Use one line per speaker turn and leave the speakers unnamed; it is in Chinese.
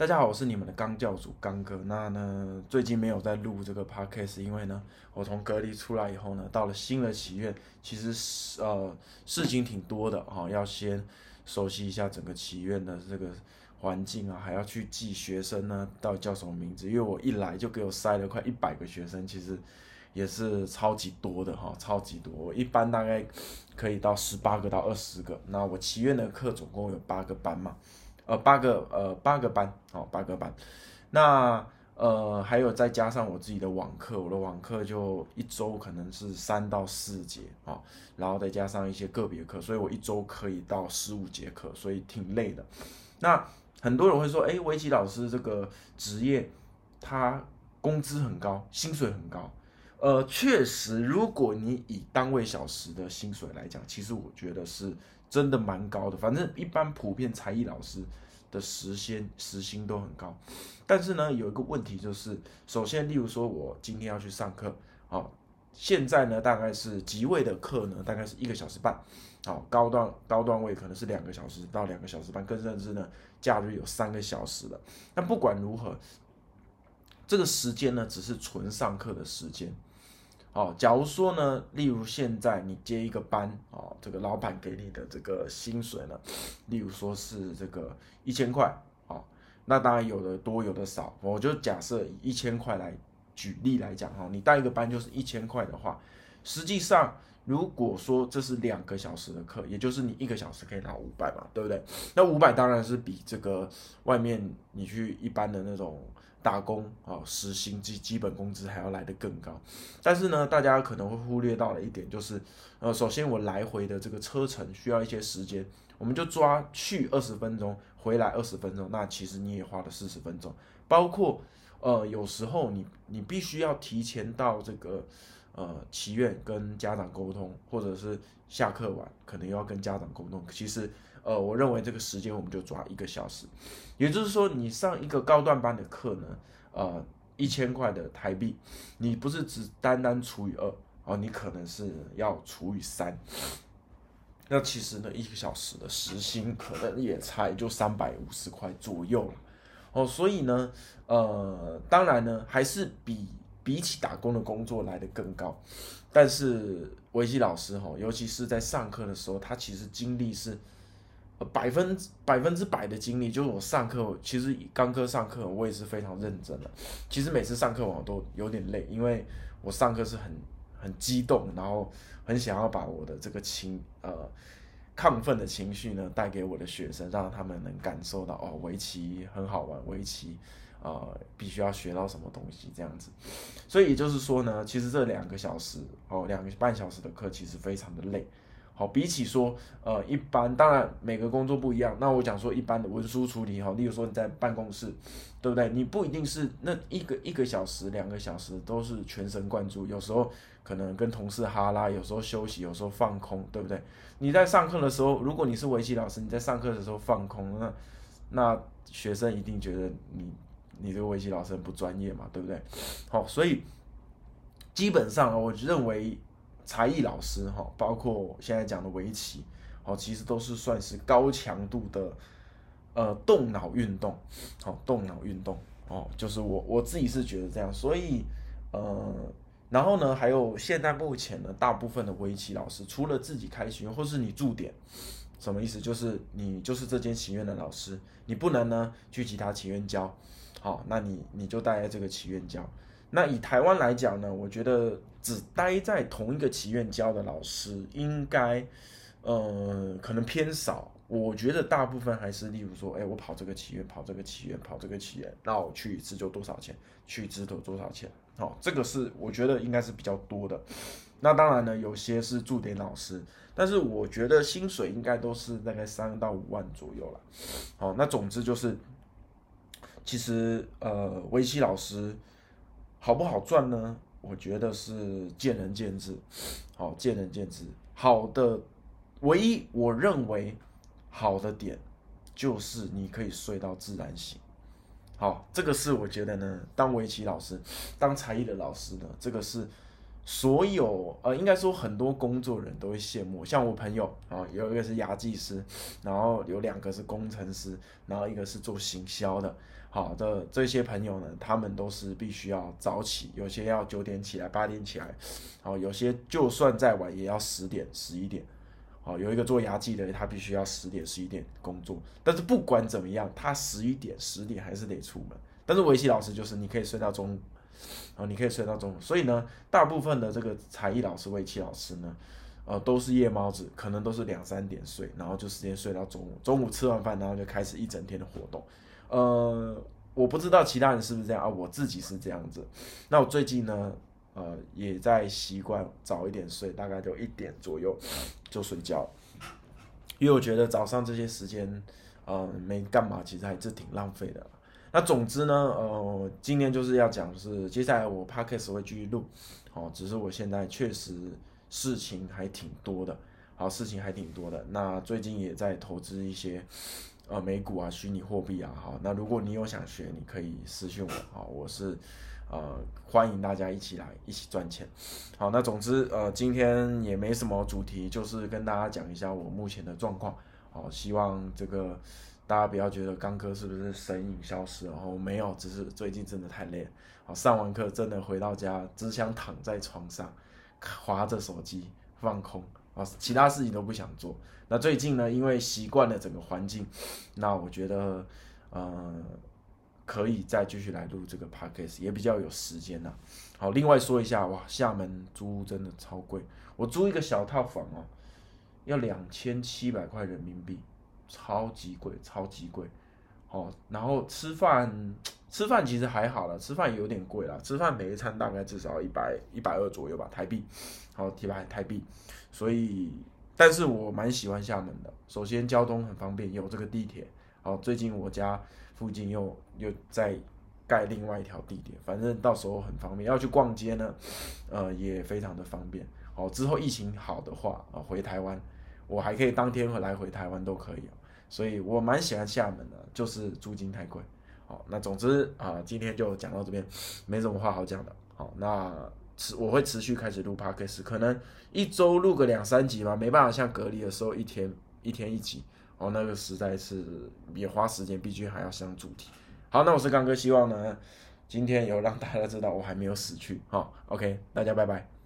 大家好，我是你们的刚教主刚哥。那呢，最近没有在录这个 podcast，因为呢，我从隔离出来以后呢，到了新的祈愿，其实呃事情挺多的哈，要先熟悉一下整个祈愿的这个环境啊，还要去记学生呢到底叫什么名字，因为我一来就给我塞了快一百个学生，其实也是超级多的哈，超级多。我一般大概可以到十八个到二十个，那我祈愿的课总共有八个班嘛。呃，八个呃八个班，哦八个班，那呃还有再加上我自己的网课，我的网课就一周可能是三到四节啊，然后再加上一些个别课，所以我一周可以到十五节课，所以挺累的。那很多人会说，哎，围棋老师这个职业他工资很高，薪水很高，呃，确实，如果你以单位小时的薪水来讲，其实我觉得是。真的蛮高的，反正一般普遍才艺老师的时薪时薪都很高，但是呢，有一个问题就是，首先，例如说我今天要去上课，好，现在呢大概是即位的课呢，大概是一个小时半，好，高段高段位可能是两个小时到两个小时半，更甚至呢，假日有三个小时的。那不管如何，这个时间呢，只是纯上课的时间。哦，假如说呢，例如现在你接一个班，哦，这个老板给你的这个薪水呢，例如说是这个一千块，哦，那当然有的多有的少，我就假设以一千块来举例来讲，哈，你带一个班就是一千块的话，实际上如果说这是两个小时的课，也就是你一个小时可以拿五百嘛，对不对？那五百当然是比这个外面你去一般的那种。打工啊，时薪基基本工资还要来得更高，但是呢，大家可能会忽略到了一点，就是，呃，首先我来回的这个车程需要一些时间，我们就抓去二十分钟，回来二十分钟，那其实你也花了四十分钟，包括，呃，有时候你你必须要提前到这个，呃，祈愿跟家长沟通，或者是下课晚可能又要跟家长沟通，其实。呃，我认为这个时间我们就抓一个小时，也就是说，你上一个高段班的课呢，呃，一千块的台币，你不是只单单除以二哦，你可能是要除以三，那其实呢，一个小时的时薪可能也才就三百五十块左右哦，所以呢，呃，当然呢，还是比比起打工的工作来的更高，但是围棋老师哈，尤其是在上课的时候，他其实精力是。百分百分之百的精力，就是我上课，其实刚科上课，我也是非常认真的。其实每次上课我都有点累，因为我上课是很很激动，然后很想要把我的这个情呃亢奋的情绪呢带给我的学生，让他们能感受到哦，围棋很好玩，围棋呃必须要学到什么东西这样子。所以也就是说呢，其实这两个小时哦，两个半小时的课其实非常的累。好，比起说，呃，一般，当然每个工作不一样。那我讲说一般的文书处理，哈，例如说你在办公室，对不对？你不一定是那一个一个小时、两个小时都是全神贯注，有时候可能跟同事哈拉，有时候休息，有时候放空，对不对？你在上课的时候，如果你是围棋老师，你在上课的时候放空，那那学生一定觉得你你这个围棋老师很不专业嘛，对不对？好，所以基本上我认为。才艺老师哈，包括现在讲的围棋，哦，其实都是算是高强度的，呃，动脑运动，好，动脑运动哦，就是我我自己是觉得这样，所以呃，然后呢，还有现在目前呢，大部分的围棋老师，除了自己开学或是你驻点，什么意思？就是你就是这间棋院的老师，你不能呢去其他棋院教，好，那你你就待在这个祈愿教。那以台湾来讲呢，我觉得只待在同一个祈愿教的老师，应该，呃，可能偏少。我觉得大部分还是，例如说，哎，我跑这个祈愿，跑这个祈愿，跑这个祈愿，那我去一次就多少钱？去一次都多少钱？好，这个是我觉得应该是比较多的。那当然呢，有些是驻点老师，但是我觉得薪水应该都是大概三到五万左右了。好，那总之就是，其实呃，围棋老师。好不好赚呢？我觉得是见仁见智，好见仁见智。好的，唯一我认为好的点就是你可以睡到自然醒。好，这个是我觉得呢，当围棋老师，当才艺的老师呢，这个是所有呃，应该说很多工作人都会羡慕。像我朋友啊，有一个是牙技师，然后有两个是工程师，然后一个是做行销的。好的，这些朋友呢，他们都是必须要早起，有些要九点起来，八点起来，好，有些就算再晚也要十点、十一点。好，有一个做牙技的，他必须要十点、十一点工作。但是不管怎么样，他十一点、十点还是得出门。但是围棋老师就是你可以睡到中。哦，你可以睡到中午，所以呢，大部分的这个才艺老师、围棋老师呢，呃，都是夜猫子，可能都是两三点睡，然后就时间睡到中午，中午吃完饭，然后就开始一整天的活动。呃，我不知道其他人是不是这样啊，我自己是这样子。那我最近呢，呃，也在习惯早一点睡，大概就一点左右就睡觉，因为我觉得早上这些时间，呃，没干嘛，其实还是挺浪费的。那总之呢，呃，今天就是要讲，是接下来我 podcast 会继续录，哦，只是我现在确实事情还挺多的，好，事情还挺多的。那最近也在投资一些，呃，美股啊，虚拟货币啊，好，那如果你有想学，你可以私信我，好，我是，呃，欢迎大家一起来一起赚钱，好，那总之，呃，今天也没什么主题，就是跟大家讲一下我目前的状况，好，希望这个。大家不要觉得刚哥是不是神隐消失了？哦，没有，只是最近真的太累。好，上完课真的回到家只想躺在床上，划着手机放空啊，其他事情都不想做。那最近呢，因为习惯了整个环境，那我觉得呃可以再继续来录这个 podcast，也比较有时间了。好，另外说一下哇，厦门租真的超贵，我租一个小套房哦，要两千七百块人民币。超级贵，超级贵，哦，然后吃饭，吃饭其实还好了，吃饭有点贵了，吃饭每一餐大概至少一百一百二左右吧，台币，好，提百台币，所以，但是我蛮喜欢厦门的，首先交通很方便，有这个地铁，好，最近我家附近又又在盖另外一条地铁，反正到时候很方便，要去逛街呢，呃，也非常的方便，好，之后疫情好的话，啊，回台湾，我还可以当天来回台湾都可以。所以我蛮喜欢厦门的，就是租金太贵。好，那总之啊，今天就讲到这边，没什么话好讲的。好，那持我会持续开始录 p o d c a s 可能一周录个两三集吧，没办法像隔离的时候一天一天一集。哦，那个实在是也花时间，毕竟还要上主题。好，那我是刚哥，希望呢今天有让大家知道我还没有死去。好，OK，大家拜拜。